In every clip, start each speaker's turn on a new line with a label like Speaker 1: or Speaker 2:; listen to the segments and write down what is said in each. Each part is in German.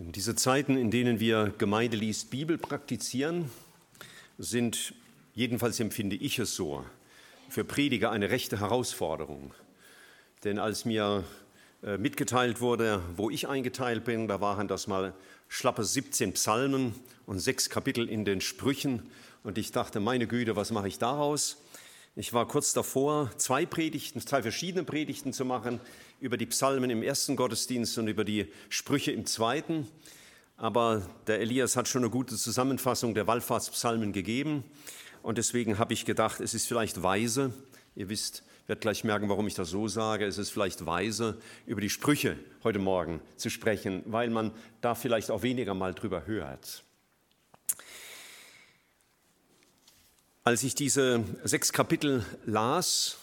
Speaker 1: Diese Zeiten, in denen wir Gemeinde liest Bibel praktizieren, sind, jedenfalls empfinde ich es so, für Prediger eine rechte Herausforderung. Denn als mir äh, mitgeteilt wurde, wo ich eingeteilt bin, da waren das mal schlappe 17 Psalmen und sechs Kapitel in den Sprüchen. Und ich dachte, meine Güte, was mache ich daraus? Ich war kurz davor, zwei Predigten, zwei verschiedene Predigten zu machen über die Psalmen im ersten Gottesdienst und über die Sprüche im zweiten. Aber der Elias hat schon eine gute Zusammenfassung der Wallfahrtspsalmen gegeben. Und deswegen habe ich gedacht, es ist vielleicht weise, ihr wisst, werdet gleich merken, warum ich das so sage, es ist vielleicht weise, über die Sprüche heute Morgen zu sprechen, weil man da vielleicht auch weniger mal drüber hört. Als ich diese sechs Kapitel las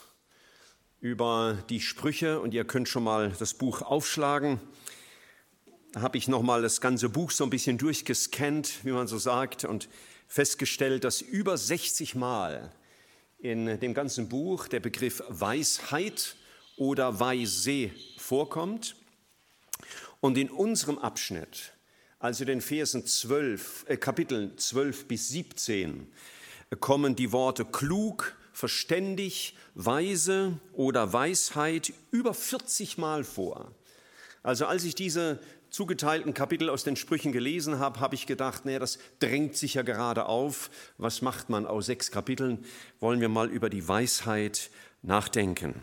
Speaker 1: über die Sprüche, und ihr könnt schon mal das Buch aufschlagen, habe ich nochmal das ganze Buch so ein bisschen durchgescannt, wie man so sagt, und festgestellt, dass über 60 Mal in dem ganzen Buch der Begriff Weisheit oder Weise vorkommt. Und in unserem Abschnitt, also den Versen 12, äh, Kapiteln 12 bis 17, kommen die Worte klug, verständig, weise oder Weisheit über 40 Mal vor. Also als ich diese zugeteilten Kapitel aus den Sprüchen gelesen habe, habe ich gedacht, nee, das drängt sich ja gerade auf. Was macht man aus sechs Kapiteln? Wollen wir mal über die Weisheit nachdenken.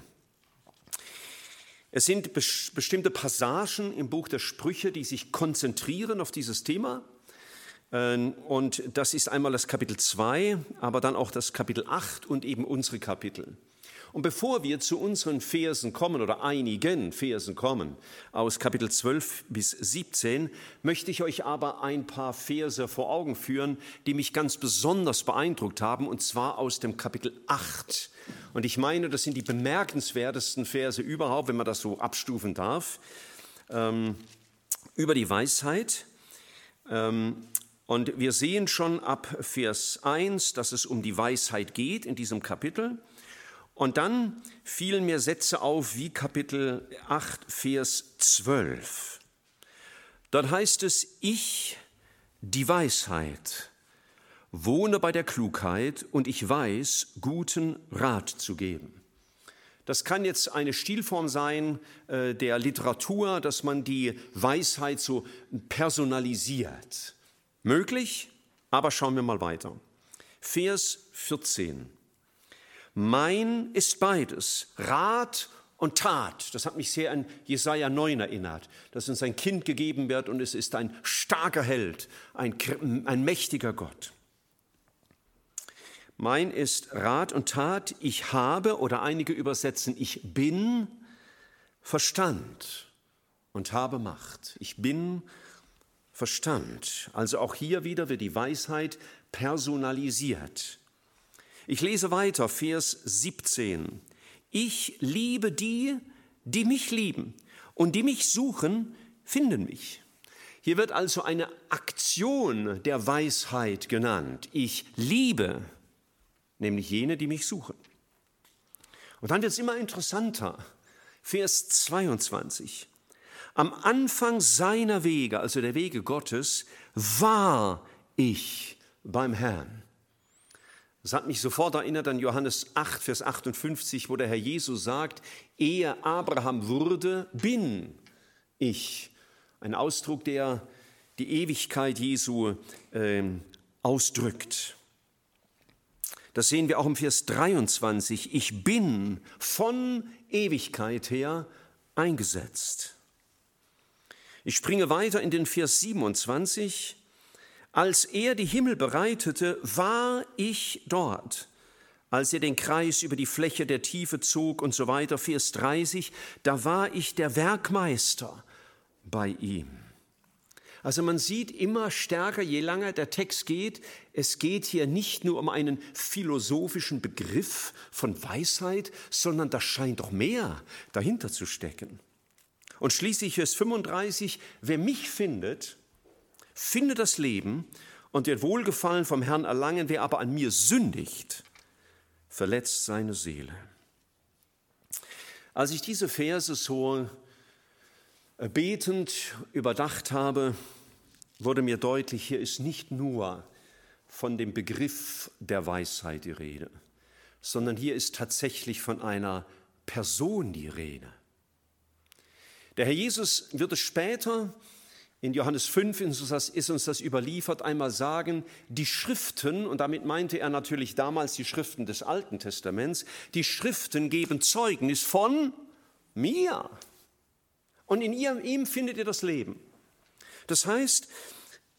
Speaker 1: Es sind bestimmte Passagen im Buch der Sprüche, die sich konzentrieren auf dieses Thema. Ähm, und das ist einmal das Kapitel 2, aber dann auch das Kapitel 8 und eben unsere Kapitel. Und bevor wir zu unseren Versen kommen oder einigen Versen kommen, aus Kapitel 12 bis 17, möchte ich euch aber ein paar Verse vor Augen führen, die mich ganz besonders beeindruckt haben, und zwar aus dem Kapitel 8. Und ich meine, das sind die bemerkenswertesten Verse überhaupt, wenn man das so abstufen darf, ähm, über die Weisheit. Ähm, und wir sehen schon ab Vers 1, dass es um die Weisheit geht in diesem Kapitel. Und dann fielen mir Sätze auf wie Kapitel 8, Vers 12. Dort heißt es, ich, die Weisheit, wohne bei der Klugheit und ich weiß, guten Rat zu geben. Das kann jetzt eine Stilform sein äh, der Literatur, dass man die Weisheit so personalisiert. Möglich, aber schauen wir mal weiter. Vers 14. Mein ist beides, Rat und Tat. Das hat mich sehr an Jesaja 9 erinnert, dass uns ein Kind gegeben wird und es ist ein starker Held, ein, ein mächtiger Gott. Mein ist Rat und Tat, ich habe, oder einige übersetzen, ich bin Verstand und habe Macht. Ich bin Verstand. Also auch hier wieder wird die Weisheit personalisiert. Ich lese weiter, Vers 17. Ich liebe die, die mich lieben und die mich suchen, finden mich. Hier wird also eine Aktion der Weisheit genannt. Ich liebe, nämlich jene, die mich suchen. Und dann wird es immer interessanter. Vers 22. Am Anfang seiner Wege, also der Wege Gottes, war ich beim Herrn. Das hat mich sofort erinnert an Johannes 8, Vers 58, wo der Herr Jesus sagt, ehe Abraham wurde, bin ich. Ein Ausdruck, der die Ewigkeit Jesu äh, ausdrückt. Das sehen wir auch im Vers 23. Ich bin von Ewigkeit her eingesetzt. Ich springe weiter in den Vers 27. Als er die Himmel bereitete, war ich dort. Als er den Kreis über die Fläche der Tiefe zog und so weiter, Vers 30, da war ich der Werkmeister bei ihm. Also man sieht immer stärker, je länger der Text geht, es geht hier nicht nur um einen philosophischen Begriff von Weisheit, sondern da scheint doch mehr dahinter zu stecken. Und schließlich Vers 35, wer mich findet, findet das Leben und wird Wohlgefallen vom Herrn erlangen, wer aber an mir sündigt, verletzt seine Seele. Als ich diese Verse so betend überdacht habe, wurde mir deutlich, hier ist nicht nur von dem Begriff der Weisheit die Rede, sondern hier ist tatsächlich von einer Person die Rede. Der Herr Jesus wird es später in Johannes 5 ist uns das überliefert, einmal sagen, die Schriften, und damit meinte er natürlich damals die Schriften des Alten Testaments, die Schriften geben Zeugnis von mir. Und in ihm findet ihr das Leben. Das heißt,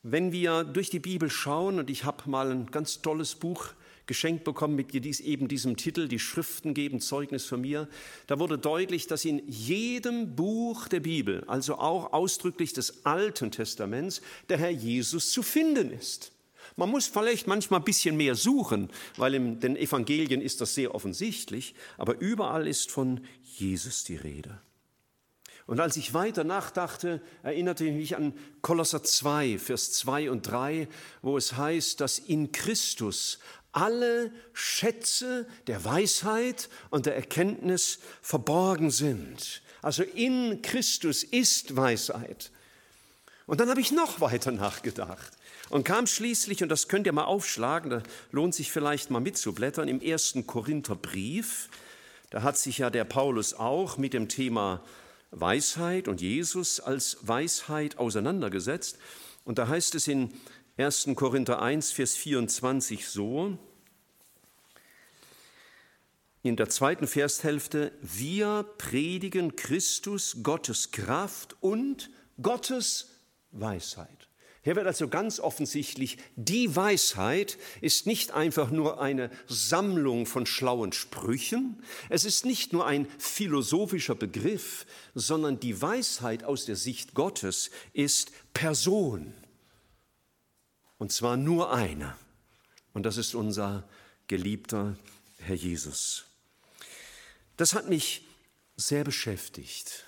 Speaker 1: wenn wir durch die Bibel schauen, und ich habe mal ein ganz tolles Buch geschenkt bekommen mit eben diesem Titel, die Schriften geben Zeugnis für mir. Da wurde deutlich, dass in jedem Buch der Bibel, also auch ausdrücklich des Alten Testaments, der Herr Jesus zu finden ist. Man muss vielleicht manchmal ein bisschen mehr suchen, weil in den Evangelien ist das sehr offensichtlich, aber überall ist von Jesus die Rede. Und als ich weiter nachdachte, erinnerte ich mich an Kolosser 2, Vers 2 und 3, wo es heißt, dass in Christus alle Schätze der Weisheit und der Erkenntnis verborgen sind. Also in Christus ist Weisheit. Und dann habe ich noch weiter nachgedacht und kam schließlich, und das könnt ihr mal aufschlagen, da lohnt sich vielleicht mal mitzublättern, im ersten Korintherbrief, da hat sich ja der Paulus auch mit dem Thema Weisheit und Jesus als Weisheit auseinandergesetzt. Und da heißt es in 1. Korinther 1, Vers 24 so, in der zweiten Vershälfte, wir predigen Christus, Gottes Kraft und Gottes Weisheit. Hier wird also ganz offensichtlich, die Weisheit ist nicht einfach nur eine Sammlung von schlauen Sprüchen, es ist nicht nur ein philosophischer Begriff, sondern die Weisheit aus der Sicht Gottes ist Person. Und zwar nur eine. Und das ist unser geliebter Herr Jesus. Das hat mich sehr beschäftigt.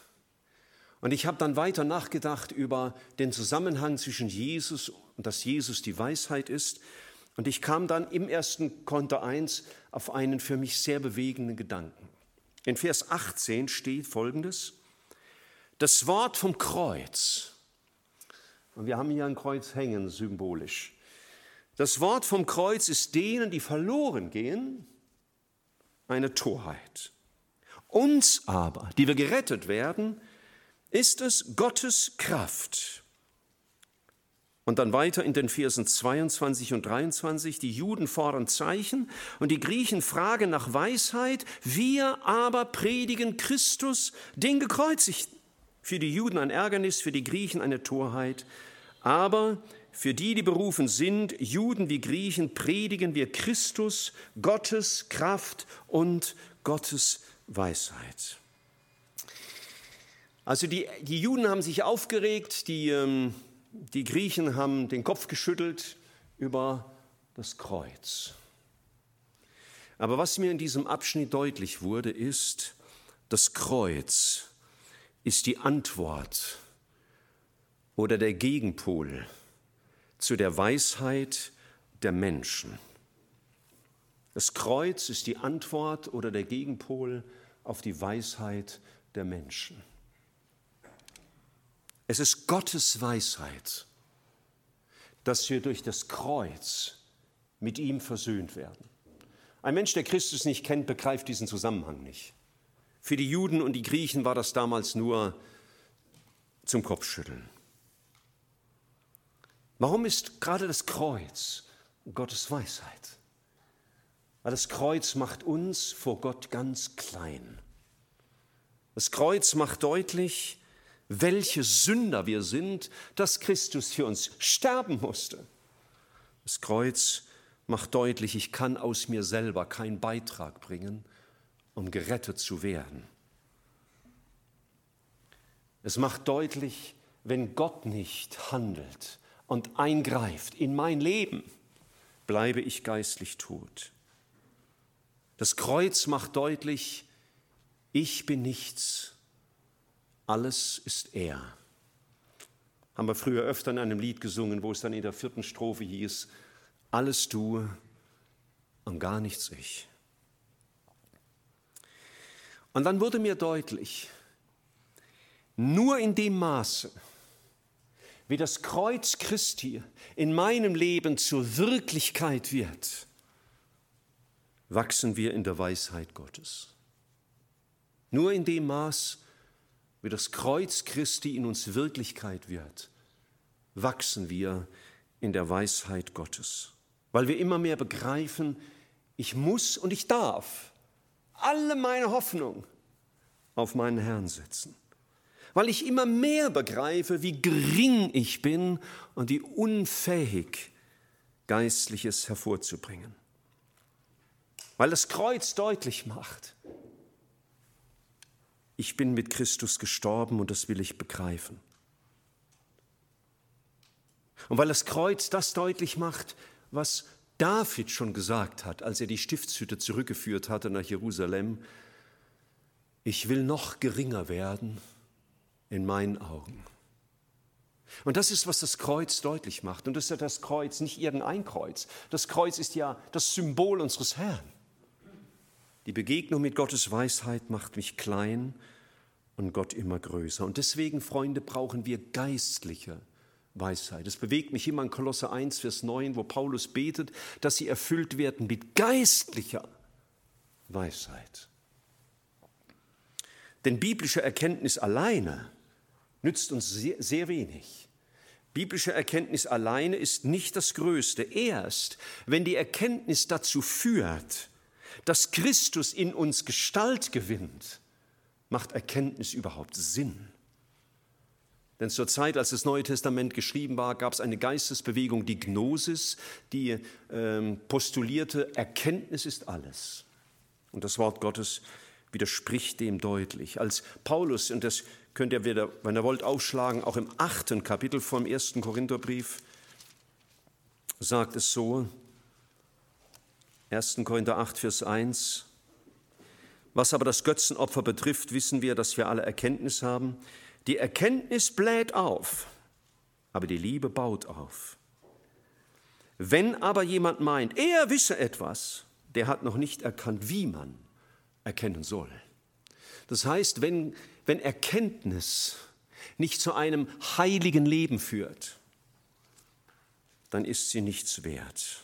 Speaker 1: Und ich habe dann weiter nachgedacht über den Zusammenhang zwischen Jesus und dass Jesus die Weisheit ist. Und ich kam dann im ersten Konter 1 auf einen für mich sehr bewegenden Gedanken. In Vers 18 steht folgendes: Das Wort vom Kreuz. Und wir haben hier ein Kreuz hängen, symbolisch. Das Wort vom Kreuz ist denen, die verloren gehen, eine Torheit. Uns aber, die wir gerettet werden, ist es Gottes Kraft. Und dann weiter in den Versen 22 und 23, die Juden fordern Zeichen und die Griechen fragen nach Weisheit, wir aber predigen Christus, den gekreuzigten. Für die Juden ein Ärgernis, für die Griechen eine Torheit, aber für die, die berufen sind, Juden wie Griechen, predigen wir Christus, Gottes Kraft und Gottes Weisheit. Also die, die Juden haben sich aufgeregt, die, ähm, die Griechen haben den Kopf geschüttelt über das Kreuz. Aber was mir in diesem Abschnitt deutlich wurde, ist, das Kreuz ist die Antwort oder der Gegenpol zu der Weisheit der Menschen. Das Kreuz ist die Antwort oder der Gegenpol auf die Weisheit der Menschen. Es ist Gottes Weisheit, dass wir durch das Kreuz mit ihm versöhnt werden. Ein Mensch, der Christus nicht kennt, begreift diesen Zusammenhang nicht. Für die Juden und die Griechen war das damals nur zum Kopfschütteln. Warum ist gerade das Kreuz Gottes Weisheit? Weil das Kreuz macht uns vor Gott ganz klein. Das Kreuz macht deutlich, welche Sünder wir sind, dass Christus für uns sterben musste. Das Kreuz macht deutlich, ich kann aus mir selber keinen Beitrag bringen, um gerettet zu werden. Es macht deutlich, wenn Gott nicht handelt und eingreift in mein Leben, bleibe ich geistlich tot. Das Kreuz macht deutlich, ich bin nichts, alles ist er. Haben wir früher öfter in einem Lied gesungen, wo es dann in der vierten Strophe hieß, alles du und gar nichts ich. Und dann wurde mir deutlich, nur in dem Maße, wie das Kreuz Christi in meinem Leben zur Wirklichkeit wird, wachsen wir in der Weisheit Gottes. Nur in dem Maß, wie das Kreuz Christi in uns Wirklichkeit wird, wachsen wir in der Weisheit Gottes, weil wir immer mehr begreifen, ich muss und ich darf alle meine Hoffnung auf meinen Herrn setzen, weil ich immer mehr begreife, wie gering ich bin und wie unfähig Geistliches hervorzubringen. Weil das Kreuz deutlich macht, ich bin mit Christus gestorben und das will ich begreifen. Und weil das Kreuz das deutlich macht, was David schon gesagt hat, als er die Stiftshütte zurückgeführt hatte nach Jerusalem, ich will noch geringer werden in meinen Augen. Und das ist, was das Kreuz deutlich macht. Und das ist ja das Kreuz, nicht irgendein Kreuz. Das Kreuz ist ja das Symbol unseres Herrn. Die Begegnung mit Gottes Weisheit macht mich klein und Gott immer größer. Und deswegen, Freunde, brauchen wir geistliche Weisheit. Es bewegt mich immer in Kolosse 1, Vers 9, wo Paulus betet, dass sie erfüllt werden mit geistlicher Weisheit. Denn biblische Erkenntnis alleine nützt uns sehr, sehr wenig. Biblische Erkenntnis alleine ist nicht das Größte. Erst wenn die Erkenntnis dazu führt, dass Christus in uns Gestalt gewinnt, macht Erkenntnis überhaupt Sinn. Denn zur Zeit, als das Neue Testament geschrieben war, gab es eine Geistesbewegung, die Gnosis, die ähm, postulierte, Erkenntnis ist alles. Und das Wort Gottes widerspricht dem deutlich. Als Paulus, und das könnt ihr wieder, wenn ihr wollt, aufschlagen, auch im achten Kapitel vom ersten Korintherbrief, sagt es so, 1. Korinther 8, Vers 1, was aber das Götzenopfer betrifft, wissen wir, dass wir alle Erkenntnis haben. Die Erkenntnis bläht auf, aber die Liebe baut auf. Wenn aber jemand meint, er wisse etwas, der hat noch nicht erkannt, wie man erkennen soll. Das heißt, wenn, wenn Erkenntnis nicht zu einem heiligen Leben führt, dann ist sie nichts wert.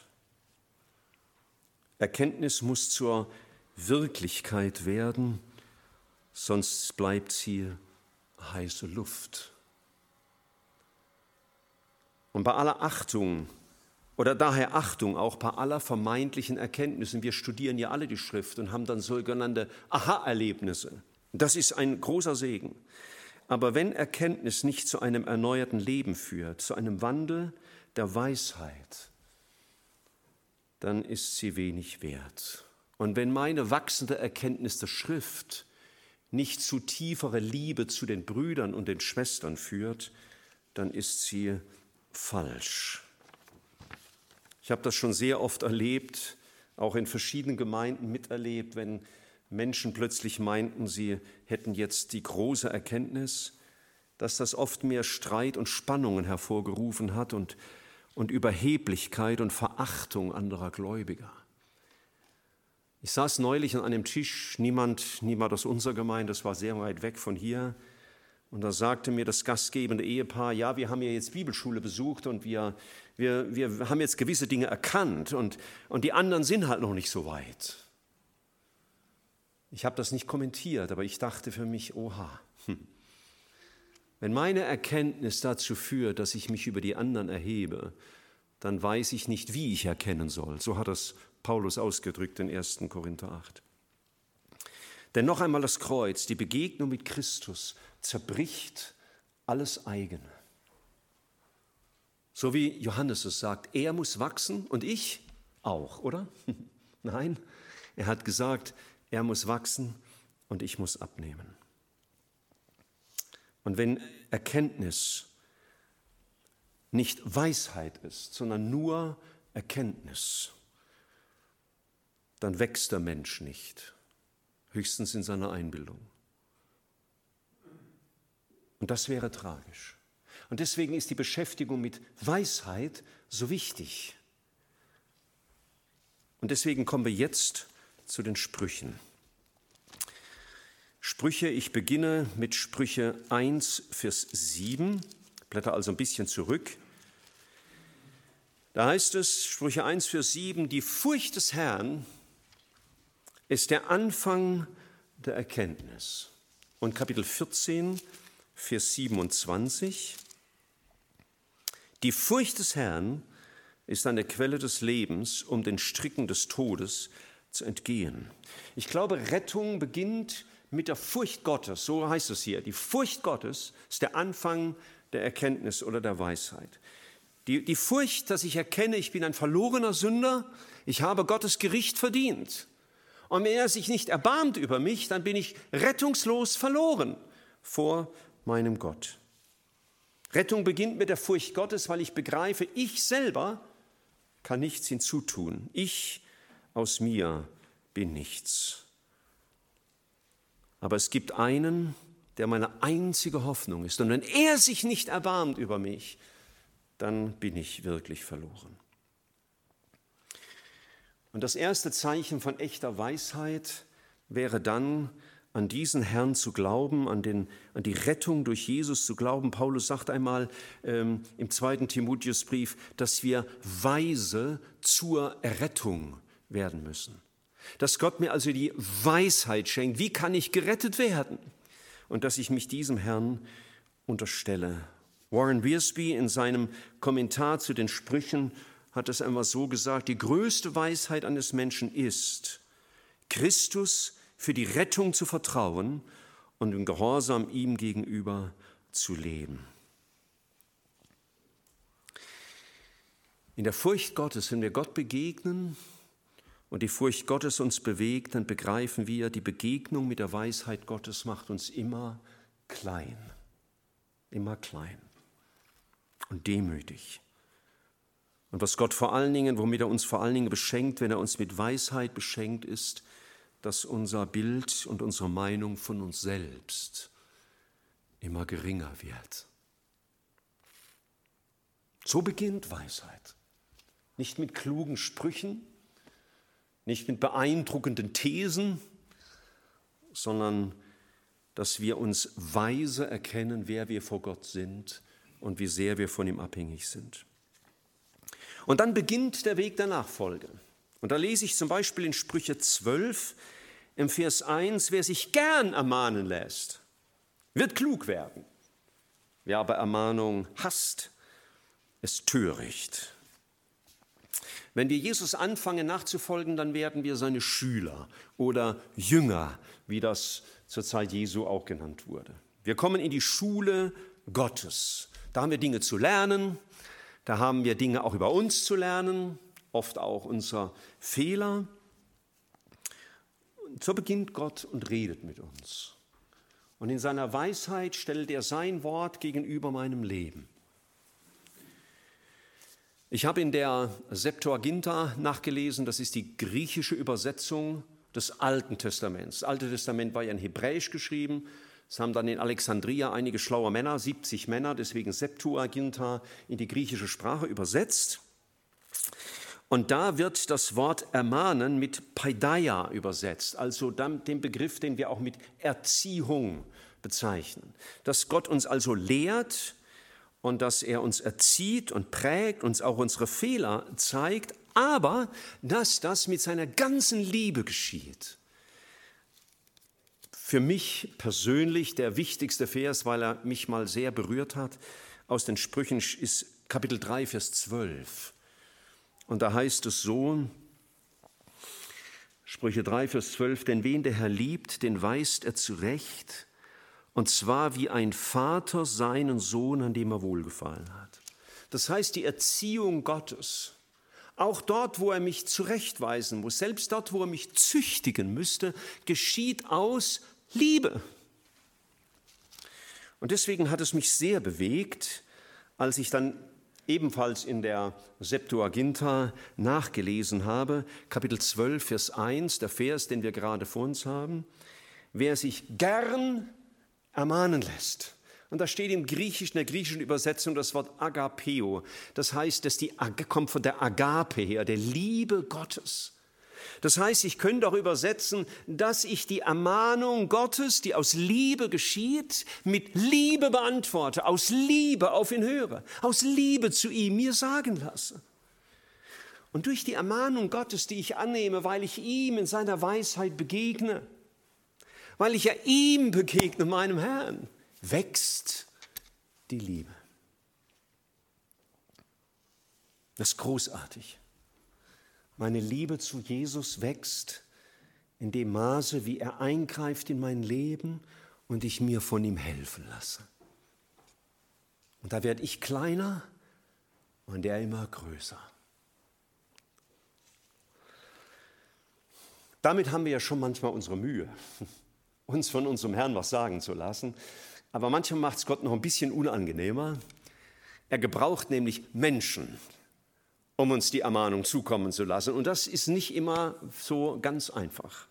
Speaker 1: Erkenntnis muss zur Wirklichkeit werden, sonst bleibt sie heiße Luft. Und bei aller Achtung oder daher Achtung auch bei aller vermeintlichen Erkenntnissen. Wir studieren ja alle die Schrift und haben dann sogenannte Aha-Erlebnisse. Das ist ein großer Segen. Aber wenn Erkenntnis nicht zu einem erneuerten Leben führt, zu einem Wandel der Weisheit, dann ist sie wenig wert. Und wenn meine wachsende Erkenntnis der Schrift nicht zu tieferer Liebe zu den Brüdern und den Schwestern führt, dann ist sie falsch. Ich habe das schon sehr oft erlebt, auch in verschiedenen Gemeinden miterlebt, wenn Menschen plötzlich meinten, sie hätten jetzt die große Erkenntnis, dass das oft mehr Streit und Spannungen hervorgerufen hat und, und Überheblichkeit und Verachtung anderer Gläubiger. Ich saß neulich an einem Tisch, niemand, niemand aus unserer Gemeinde, das war sehr weit weg von hier. Und da sagte mir das gastgebende Ehepaar, ja, wir haben ja jetzt Bibelschule besucht und wir, wir, wir haben jetzt gewisse Dinge erkannt und, und die anderen sind halt noch nicht so weit. Ich habe das nicht kommentiert, aber ich dachte für mich, oha, hm. wenn meine Erkenntnis dazu führt, dass ich mich über die anderen erhebe, dann weiß ich nicht, wie ich erkennen soll. So hat das Paulus ausgedrückt in 1. Korinther 8. Denn noch einmal das Kreuz, die Begegnung mit Christus zerbricht alles eigene. So wie Johannes es sagt, er muss wachsen und ich auch, oder? Nein, er hat gesagt, er muss wachsen und ich muss abnehmen. Und wenn Erkenntnis nicht Weisheit ist, sondern nur Erkenntnis, dann wächst der Mensch nicht, höchstens in seiner Einbildung. Und das wäre tragisch. Und deswegen ist die Beschäftigung mit Weisheit so wichtig. Und deswegen kommen wir jetzt zu den Sprüchen. Sprüche, ich beginne mit Sprüche 1, Vers 7 blätter also ein bisschen zurück. Da heißt es, Sprüche 1 für 7, die Furcht des Herrn ist der Anfang der Erkenntnis. Und Kapitel 14, Vers 27, die Furcht des Herrn ist eine Quelle des Lebens, um den Stricken des Todes zu entgehen. Ich glaube, Rettung beginnt mit der Furcht Gottes, so heißt es hier. Die Furcht Gottes ist der Anfang der Erkenntnis oder der Weisheit. Die, die Furcht, dass ich erkenne, ich bin ein verlorener Sünder, ich habe Gottes Gericht verdient. Und wenn er sich nicht erbarmt über mich, dann bin ich rettungslos verloren vor meinem Gott. Rettung beginnt mit der Furcht Gottes, weil ich begreife, ich selber kann nichts hinzutun. Ich aus mir bin nichts. Aber es gibt einen, der meine einzige Hoffnung ist. Und wenn er sich nicht erbarmt über mich, dann bin ich wirklich verloren. Und das erste Zeichen von echter Weisheit wäre dann, an diesen Herrn zu glauben, an, den, an die Rettung durch Jesus zu glauben. Paulus sagt einmal ähm, im zweiten Timotheusbrief, dass wir weise zur Errettung werden müssen. Dass Gott mir also die Weisheit schenkt, wie kann ich gerettet werden? Und dass ich mich diesem Herrn unterstelle. Warren Wiersbe in seinem Kommentar zu den Sprüchen hat es einmal so gesagt, die größte Weisheit eines Menschen ist, Christus für die Rettung zu vertrauen und im Gehorsam ihm gegenüber zu leben. In der Furcht Gottes, wenn wir Gott begegnen und die Furcht Gottes uns bewegt, dann begreifen wir, die Begegnung mit der Weisheit Gottes macht uns immer klein, immer klein und demütig. Und was Gott vor allen Dingen, womit er uns vor allen Dingen beschenkt, wenn er uns mit Weisheit beschenkt ist, dass unser Bild und unsere Meinung von uns selbst immer geringer wird. So beginnt Weisheit. Nicht mit klugen Sprüchen, nicht mit beeindruckenden Thesen, sondern dass wir uns weise erkennen, wer wir vor Gott sind und wie sehr wir von ihm abhängig sind. Und dann beginnt der Weg der Nachfolge. Und da lese ich zum Beispiel in Sprüche 12 im Vers 1, wer sich gern ermahnen lässt, wird klug werden. Wer aber Ermahnung hasst, ist töricht. Wenn wir Jesus anfangen nachzufolgen, dann werden wir seine Schüler oder Jünger, wie das zur Zeit Jesu auch genannt wurde. Wir kommen in die Schule Gottes. Da haben wir Dinge zu lernen, da haben wir Dinge auch über uns zu lernen, oft auch unsere Fehler. Und so beginnt Gott und redet mit uns. Und in seiner Weisheit stellt er sein Wort gegenüber meinem Leben. Ich habe in der Septuaginta nachgelesen, das ist die griechische Übersetzung des Alten Testaments. Das Alte Testament war ja in Hebräisch geschrieben, es haben dann in Alexandria einige schlaue Männer, 70 Männer, deswegen Septuaginta, in die griechische Sprache übersetzt. Und da wird das Wort ermahnen mit Paideia übersetzt, also dem Begriff, den wir auch mit Erziehung bezeichnen. Dass Gott uns also lehrt und dass er uns erzieht und prägt, uns auch unsere Fehler zeigt, aber dass das mit seiner ganzen Liebe geschieht für mich persönlich der wichtigste Vers, weil er mich mal sehr berührt hat, aus den Sprüchen ist Kapitel 3, Vers 12. Und da heißt es so, Sprüche 3, Vers 12, denn wen der Herr liebt, den weist er zurecht, und zwar wie ein Vater seinen Sohn, an dem er wohlgefallen hat. Das heißt, die Erziehung Gottes, auch dort, wo er mich zurechtweisen muss, selbst dort, wo er mich züchtigen müsste, geschieht aus Liebe. Und deswegen hat es mich sehr bewegt, als ich dann ebenfalls in der Septuaginta nachgelesen habe, Kapitel 12, Vers 1, der Vers, den wir gerade vor uns haben, wer sich gern ermahnen lässt. Und da steht im Griechischen, der griechischen Übersetzung das Wort Agapeo. Das heißt, dass die kommt von der Agape her, der Liebe Gottes. Das heißt, ich könnte auch übersetzen, dass ich die Ermahnung Gottes, die aus Liebe geschieht, mit Liebe beantworte, aus Liebe auf ihn höre, aus Liebe zu ihm mir sagen lasse. Und durch die Ermahnung Gottes, die ich annehme, weil ich ihm in seiner Weisheit begegne, weil ich ja ihm begegne, meinem Herrn, wächst die Liebe. Das ist großartig. Meine Liebe zu Jesus wächst in dem Maße, wie er eingreift in mein Leben und ich mir von ihm helfen lasse. Und da werde ich kleiner und er immer größer. Damit haben wir ja schon manchmal unsere Mühe, uns von unserem Herrn was sagen zu lassen. Aber manchmal macht es Gott noch ein bisschen unangenehmer. Er gebraucht nämlich Menschen, um uns die Ermahnung zukommen zu lassen. Und das ist nicht immer so ganz einfach.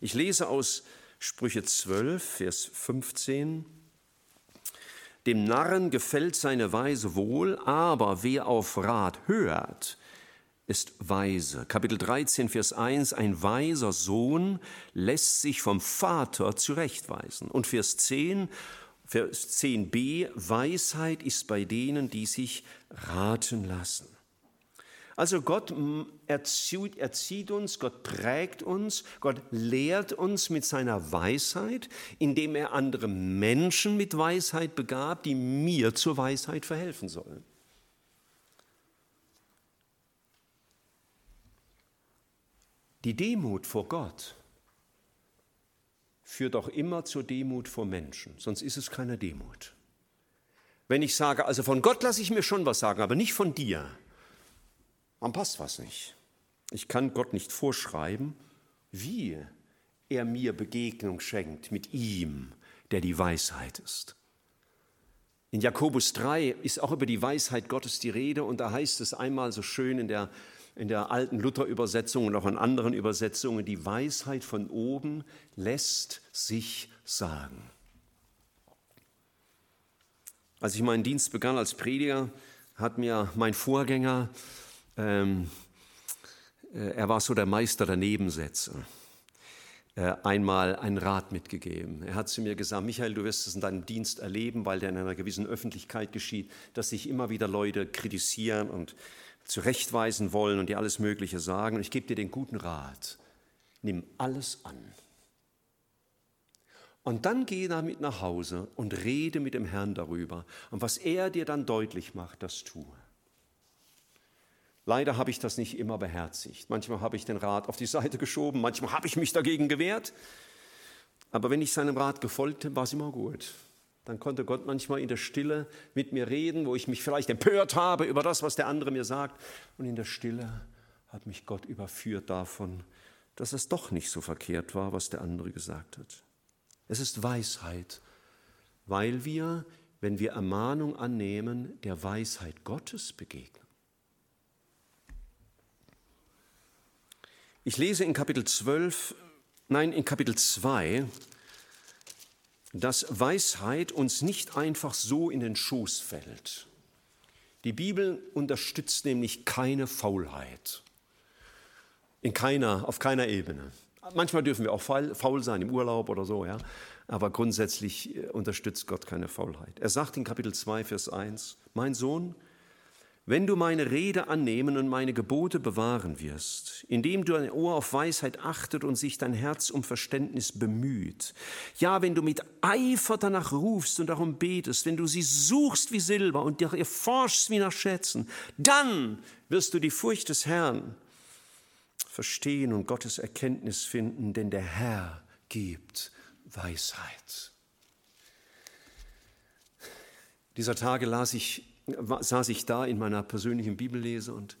Speaker 1: Ich lese aus Sprüche 12, Vers 15. Dem Narren gefällt seine Weise wohl, aber wer auf Rat hört, ist weise. Kapitel 13, Vers 1, ein weiser Sohn lässt sich vom Vater zurechtweisen. Und Vers 10, Vers 10b, Weisheit ist bei denen, die sich raten lassen. Also Gott erzieht, erzieht, uns, Gott prägt uns, Gott lehrt uns mit seiner Weisheit, indem er andere Menschen mit Weisheit begabt, die mir zur Weisheit verhelfen sollen. Die Demut vor Gott führt auch immer zur Demut vor Menschen, sonst ist es keine Demut. Wenn ich sage, also von Gott lasse ich mir schon was sagen, aber nicht von dir, dann passt was nicht. Ich kann Gott nicht vorschreiben, wie er mir Begegnung schenkt mit ihm, der die Weisheit ist. In Jakobus 3 ist auch über die Weisheit Gottes die Rede und da heißt es einmal so schön in der in der alten Luther-Übersetzung und auch in anderen Übersetzungen, die Weisheit von oben lässt sich sagen. Als ich meinen Dienst begann als Prediger, hat mir mein Vorgänger, ähm, äh, er war so der Meister der Nebensätze, äh, einmal einen Rat mitgegeben. Er hat zu mir gesagt, Michael, du wirst es in deinem Dienst erleben, weil der in einer gewissen Öffentlichkeit geschieht, dass sich immer wieder Leute kritisieren und zurechtweisen wollen und dir alles Mögliche sagen. Und ich gebe dir den guten Rat. Nimm alles an. Und dann geh damit nach Hause und rede mit dem Herrn darüber. Und was er dir dann deutlich macht, das tue. Leider habe ich das nicht immer beherzigt. Manchmal habe ich den Rat auf die Seite geschoben, manchmal habe ich mich dagegen gewehrt. Aber wenn ich seinem Rat gefolgt habe, war es immer gut dann konnte Gott manchmal in der Stille mit mir reden, wo ich mich vielleicht empört habe über das, was der andere mir sagt. Und in der Stille hat mich Gott überführt davon, dass es doch nicht so verkehrt war, was der andere gesagt hat. Es ist Weisheit, weil wir, wenn wir Ermahnung annehmen, der Weisheit Gottes begegnen. Ich lese in Kapitel 12, nein, in Kapitel 2, dass Weisheit uns nicht einfach so in den Schoß fällt. Die Bibel unterstützt nämlich keine Faulheit. In keiner, auf keiner Ebene. Manchmal dürfen wir auch faul sein im Urlaub oder so, ja. Aber grundsätzlich äh, unterstützt Gott keine Faulheit. Er sagt in Kapitel 2, Vers 1, mein Sohn, wenn du meine Rede annehmen und meine Gebote bewahren wirst, indem du dein Ohr auf Weisheit achtet und sich dein Herz um Verständnis bemüht, ja, wenn du mit Eifer danach rufst und darum betest, wenn du sie suchst wie Silber und dir forschst wie nach Schätzen, dann wirst du die Furcht des Herrn verstehen und Gottes Erkenntnis finden, denn der Herr gibt Weisheit. Dieser Tage las ich saß ich da in meiner persönlichen Bibellese und,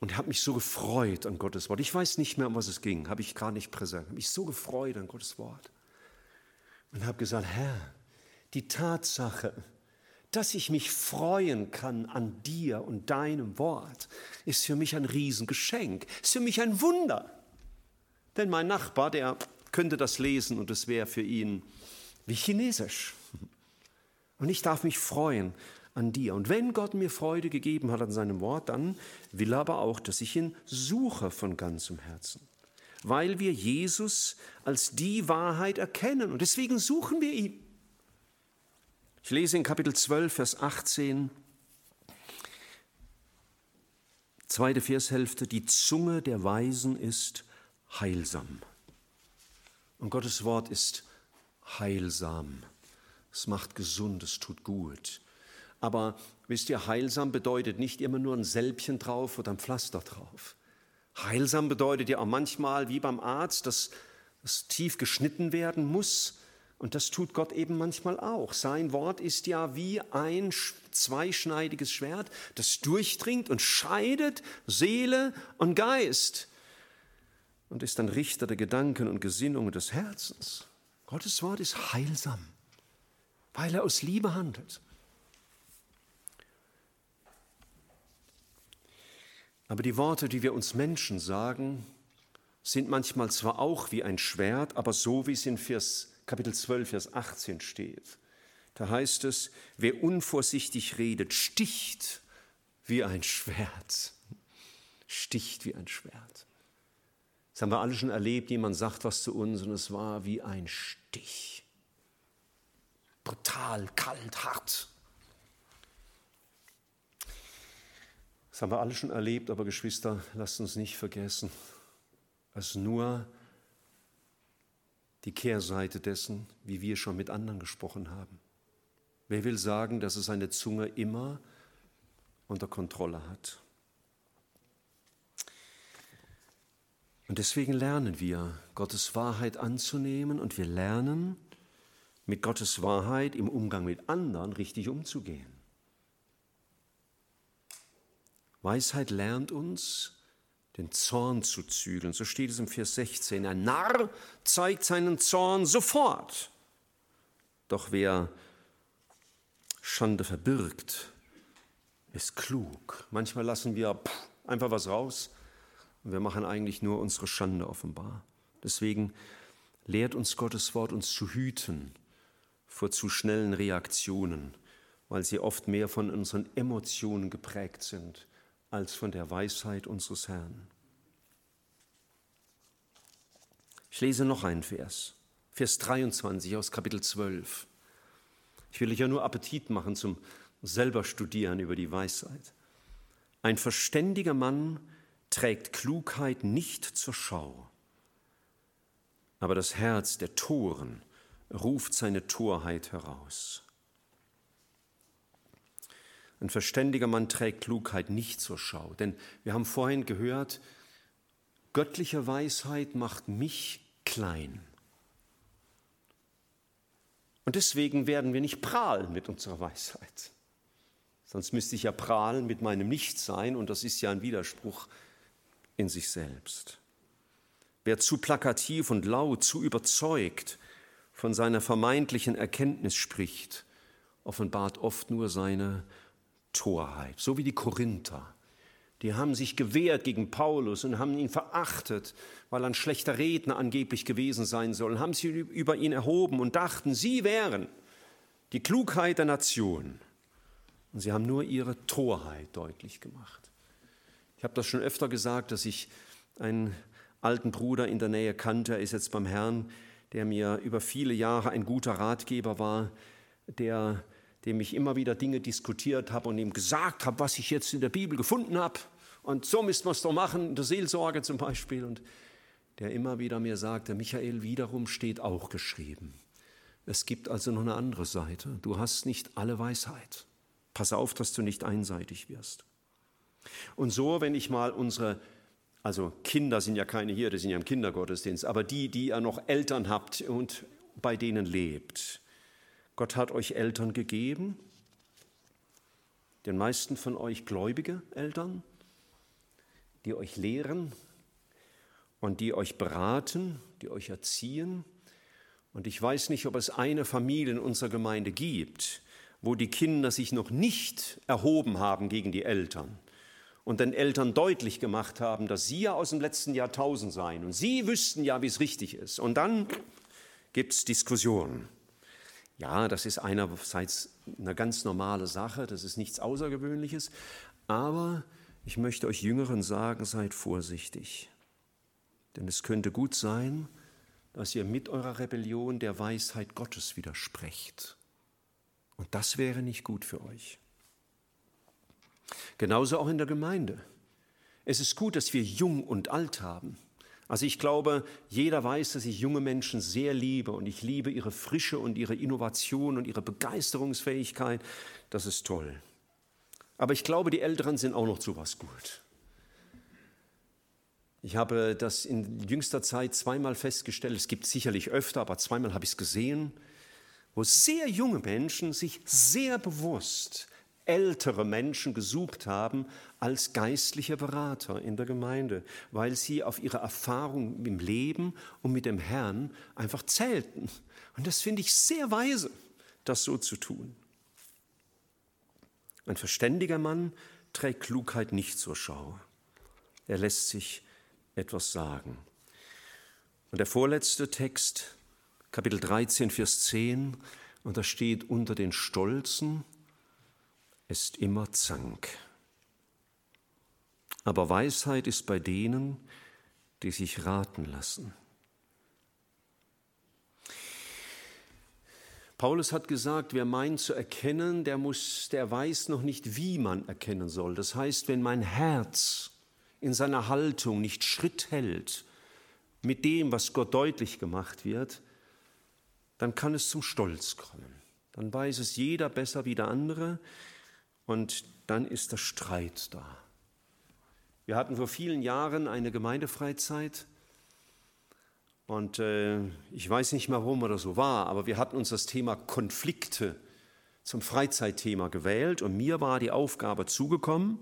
Speaker 1: und habe mich so gefreut an Gottes Wort. Ich weiß nicht mehr, um was es ging, habe ich gar nicht präsent. Habe mich so gefreut an Gottes Wort und habe gesagt, Herr, die Tatsache, dass ich mich freuen kann an dir und deinem Wort, ist für mich ein Riesengeschenk, ist für mich ein Wunder. Denn mein Nachbar, der könnte das lesen und es wäre für ihn wie Chinesisch. Und ich darf mich freuen an dir. Und wenn Gott mir Freude gegeben hat an seinem Wort, dann will er aber auch, dass ich ihn suche von ganzem Herzen. Weil wir Jesus als die Wahrheit erkennen. Und deswegen suchen wir ihn. Ich lese in Kapitel 12, Vers 18, zweite Vershälfte, die Zunge der Weisen ist heilsam. Und Gottes Wort ist heilsam. Es macht gesund, es tut gut. Aber wisst ihr, heilsam bedeutet nicht immer nur ein Sälbchen drauf oder ein Pflaster drauf. Heilsam bedeutet ja auch manchmal, wie beim Arzt, dass es tief geschnitten werden muss. Und das tut Gott eben manchmal auch. Sein Wort ist ja wie ein zweischneidiges Schwert, das durchdringt und scheidet Seele und Geist und ist dann Richter der Gedanken und Gesinnungen des Herzens. Gottes Wort ist heilsam, weil er aus Liebe handelt. Aber die Worte, die wir uns Menschen sagen, sind manchmal zwar auch wie ein Schwert, aber so wie es in Vers, Kapitel 12, Vers 18 steht. Da heißt es, wer unvorsichtig redet, sticht wie ein Schwert. Sticht wie ein Schwert. Das haben wir alle schon erlebt, jemand sagt was zu uns und es war wie ein Stich. Brutal, kalt, hart. Das haben wir alle schon erlebt, aber Geschwister, lasst uns nicht vergessen, es ist nur die Kehrseite dessen, wie wir schon mit anderen gesprochen haben. Wer will sagen, dass er seine Zunge immer unter Kontrolle hat? Und deswegen lernen wir, Gottes Wahrheit anzunehmen und wir lernen, mit Gottes Wahrheit im Umgang mit anderen richtig umzugehen. Weisheit lernt uns, den Zorn zu zügeln. So steht es im Vers 16. Ein Narr zeigt seinen Zorn sofort. Doch wer Schande verbirgt, ist klug. Manchmal lassen wir einfach was raus und wir machen eigentlich nur unsere Schande offenbar. Deswegen lehrt uns Gottes Wort, uns zu hüten vor zu schnellen Reaktionen, weil sie oft mehr von unseren Emotionen geprägt sind als von der Weisheit unseres Herrn. Ich lese noch einen Vers, Vers 23 aus Kapitel 12. Ich will euch ja nur Appetit machen zum selber studieren über die Weisheit. Ein verständiger Mann trägt Klugheit nicht zur Schau, aber das Herz der Toren ruft seine Torheit heraus. Ein verständiger Mann trägt Klugheit nicht zur Schau. Denn wir haben vorhin gehört, göttliche Weisheit macht mich klein. Und deswegen werden wir nicht prahlen mit unserer Weisheit. Sonst müsste ich ja prahlen mit meinem Nichtsein und das ist ja ein Widerspruch in sich selbst. Wer zu plakativ und laut, zu überzeugt von seiner vermeintlichen Erkenntnis spricht, offenbart oft nur seine Torheit, so wie die Korinther. Die haben sich gewehrt gegen Paulus und haben ihn verachtet, weil er ein schlechter Redner angeblich gewesen sein soll, haben sie über ihn erhoben und dachten, sie wären die Klugheit der Nation. Und sie haben nur ihre Torheit deutlich gemacht. Ich habe das schon öfter gesagt, dass ich einen alten Bruder in der Nähe kannte, er ist jetzt beim Herrn, der mir über viele Jahre ein guter Ratgeber war, der dem ich immer wieder Dinge diskutiert habe und ihm gesagt habe, was ich jetzt in der Bibel gefunden habe. Und so müssen wir es doch machen, in der Seelsorge zum Beispiel. Und der immer wieder mir sagte, Michael, wiederum steht auch geschrieben. Es gibt also noch eine andere Seite. Du hast nicht alle Weisheit. Pass auf, dass du nicht einseitig wirst. Und so, wenn ich mal unsere, also Kinder sind ja keine hier, die sind ja im Kindergottesdienst, aber die, die ihr noch Eltern habt und bei denen lebt, Gott hat euch Eltern gegeben, den meisten von euch gläubige Eltern, die euch lehren und die euch beraten, die euch erziehen. Und ich weiß nicht, ob es eine Familie in unserer Gemeinde gibt, wo die Kinder sich noch nicht erhoben haben gegen die Eltern und den Eltern deutlich gemacht haben, dass sie ja aus dem letzten Jahrtausend seien und sie wüssten ja, wie es richtig ist. Und dann gibt es Diskussionen. Ja, das ist einerseits eine ganz normale Sache, das ist nichts Außergewöhnliches, aber ich möchte euch Jüngeren sagen, seid vorsichtig. Denn es könnte gut sein, dass ihr mit eurer Rebellion der Weisheit Gottes widersprecht. Und das wäre nicht gut für euch. Genauso auch in der Gemeinde. Es ist gut, dass wir jung und alt haben. Also ich glaube, jeder weiß, dass ich junge Menschen sehr liebe und ich liebe ihre Frische und ihre Innovation und ihre Begeisterungsfähigkeit. Das ist toll. Aber ich glaube, die Älteren sind auch noch zu was gut. Ich habe das in jüngster Zeit zweimal festgestellt, es gibt sicherlich öfter, aber zweimal habe ich es gesehen, wo sehr junge Menschen sich sehr bewusst ältere Menschen gesucht haben als geistliche Berater in der Gemeinde, weil sie auf ihre Erfahrung im Leben und mit dem Herrn einfach zählten. Und das finde ich sehr weise, das so zu tun. Ein verständiger Mann trägt Klugheit nicht zur Schau. Er lässt sich etwas sagen. Und der vorletzte Text, Kapitel 13, Vers 10, und da steht unter den Stolzen, ist immer Zank. Aber Weisheit ist bei denen, die sich raten lassen. Paulus hat gesagt, wer meint zu erkennen, der muss, der weiß noch nicht, wie man erkennen soll. Das heißt, wenn mein Herz in seiner Haltung nicht Schritt hält mit dem, was Gott deutlich gemacht wird, dann kann es zum Stolz kommen. Dann weiß es jeder besser wie der andere und dann ist der Streit da. Wir hatten vor vielen Jahren eine Gemeindefreizeit und äh, ich weiß nicht mehr, warum oder so war, aber wir hatten uns das Thema Konflikte zum Freizeitthema gewählt und mir war die Aufgabe zugekommen,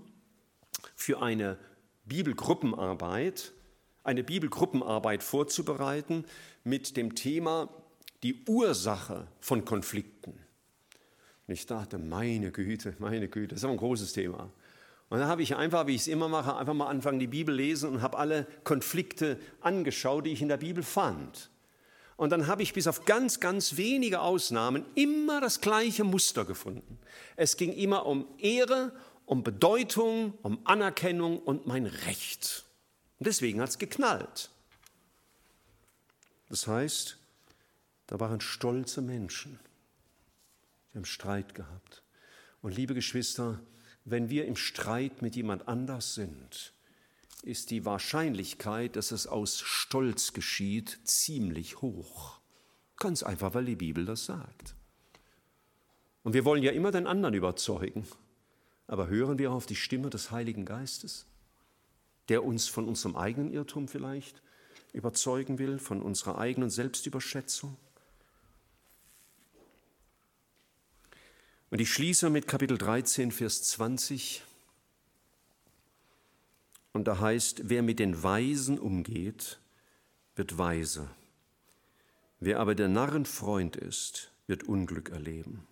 Speaker 1: für eine Bibelgruppenarbeit, eine Bibelgruppenarbeit vorzubereiten mit dem Thema die Ursache von Konflikten. Und ich dachte, meine Güte, meine Güte, das ist aber ein großes Thema. Und dann habe ich einfach, wie ich es immer mache, einfach mal anfangen, die Bibel lesen und habe alle Konflikte angeschaut, die ich in der Bibel fand. Und dann habe ich bis auf ganz, ganz wenige Ausnahmen immer das gleiche Muster gefunden. Es ging immer um Ehre, um Bedeutung, um Anerkennung und mein Recht. Und deswegen hat es geknallt. Das heißt, da waren stolze Menschen. Sie haben Streit gehabt. Und liebe Geschwister, wenn wir im Streit mit jemand anders sind, ist die Wahrscheinlichkeit, dass es aus Stolz geschieht, ziemlich hoch. Ganz einfach, weil die Bibel das sagt. Und wir wollen ja immer den anderen überzeugen. Aber hören wir auf die Stimme des Heiligen Geistes, der uns von unserem eigenen Irrtum vielleicht überzeugen will, von unserer eigenen Selbstüberschätzung? Und ich schließe mit Kapitel 13, Vers 20. Und da heißt, wer mit den Weisen umgeht, wird weise. Wer aber der Narrenfreund ist, wird Unglück erleben.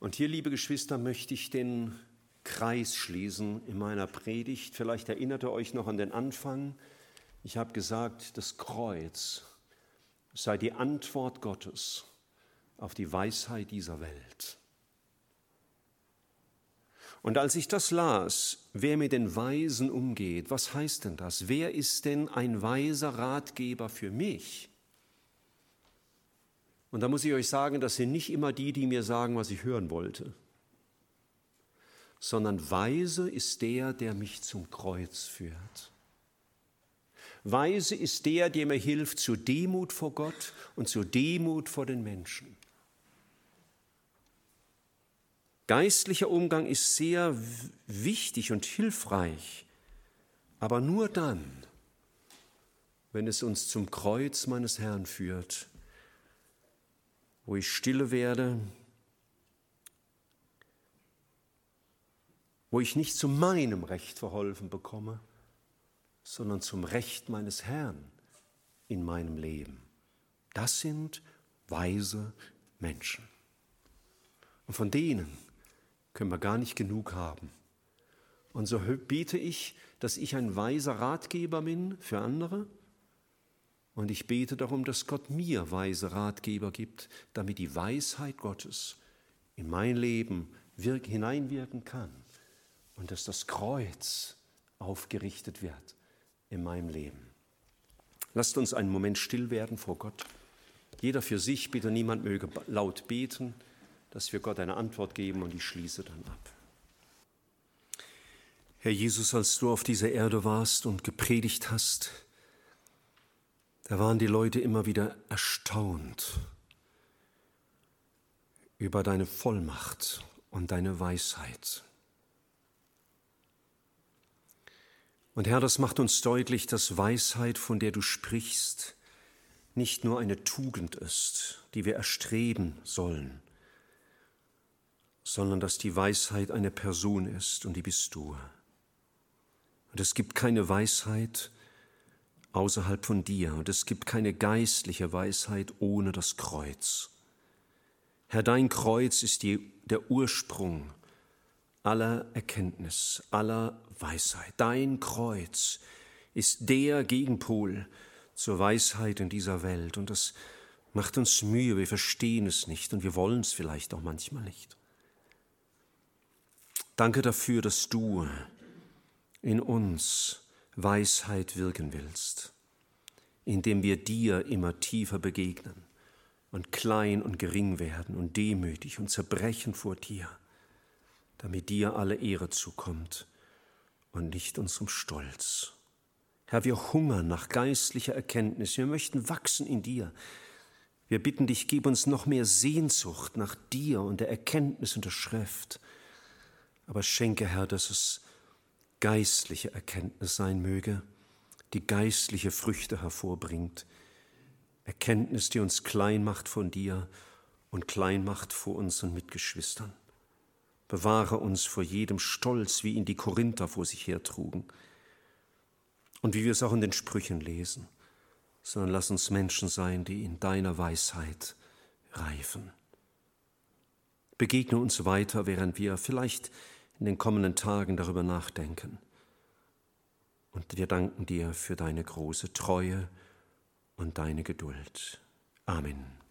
Speaker 1: Und hier, liebe Geschwister, möchte ich den Kreis schließen in meiner Predigt. Vielleicht erinnert ihr euch noch an den Anfang. Ich habe gesagt, das Kreuz sei die Antwort Gottes auf die Weisheit dieser Welt. Und als ich das las, wer mit den Weisen umgeht, was heißt denn das? Wer ist denn ein weiser Ratgeber für mich? Und da muss ich euch sagen, das sind nicht immer die, die mir sagen, was ich hören wollte, sondern weise ist der, der mich zum Kreuz führt. Weise ist der, der mir hilft zur Demut vor Gott und zur Demut vor den Menschen. Geistlicher Umgang ist sehr wichtig und hilfreich, aber nur dann, wenn es uns zum Kreuz meines Herrn führt, wo ich stille werde, wo ich nicht zu meinem Recht verholfen bekomme, sondern zum Recht meines Herrn in meinem Leben. Das sind weise Menschen. Und von denen können wir gar nicht genug haben. Und so bete ich, dass ich ein weiser Ratgeber bin für andere Und ich bete darum, dass Gott mir weise Ratgeber gibt, damit die Weisheit Gottes in mein Leben hineinwirken kann und dass das Kreuz aufgerichtet wird in meinem Leben. Lasst uns einen Moment still werden vor Gott. Jeder für sich, bitte niemand möge laut beten, dass wir Gott eine Antwort geben und ich schließe dann ab. Herr Jesus, als du auf dieser Erde warst und gepredigt hast, da waren die Leute immer wieder erstaunt über deine Vollmacht und deine Weisheit. Und Herr, das macht uns deutlich, dass Weisheit, von der du sprichst, nicht nur eine Tugend ist, die wir erstreben sollen, sondern dass die Weisheit eine Person ist und die bist du. Und es gibt keine Weisheit außerhalb von dir und es gibt keine geistliche Weisheit ohne das Kreuz. Herr, dein Kreuz ist die, der Ursprung aller Erkenntnis, aller Weisheit. Dein Kreuz ist der Gegenpol zur Weisheit in dieser Welt und das macht uns Mühe, wir verstehen es nicht und wir wollen es vielleicht auch manchmal nicht. Danke dafür, dass du in uns Weisheit wirken willst, indem wir dir immer tiefer begegnen und klein und gering werden und demütig und zerbrechen vor dir, damit dir alle Ehre zukommt und nicht unserem Stolz. Herr, wir hungern nach geistlicher Erkenntnis, wir möchten wachsen in dir. Wir bitten dich, gib uns noch mehr Sehnsucht nach dir und der Erkenntnis und der Schrift. Aber schenke, Herr, dass es geistliche Erkenntnis sein möge, die geistliche Früchte hervorbringt. Erkenntnis, die uns klein macht von dir und klein macht vor unseren Mitgeschwistern. Bewahre uns vor jedem Stolz, wie ihn die Korinther vor sich hertrugen. Und wie wir es auch in den Sprüchen lesen, sondern lass uns Menschen sein, die in deiner Weisheit reifen. Begegne uns weiter, während wir vielleicht in den kommenden Tagen darüber nachdenken. Und wir danken dir für deine große Treue und deine Geduld. Amen.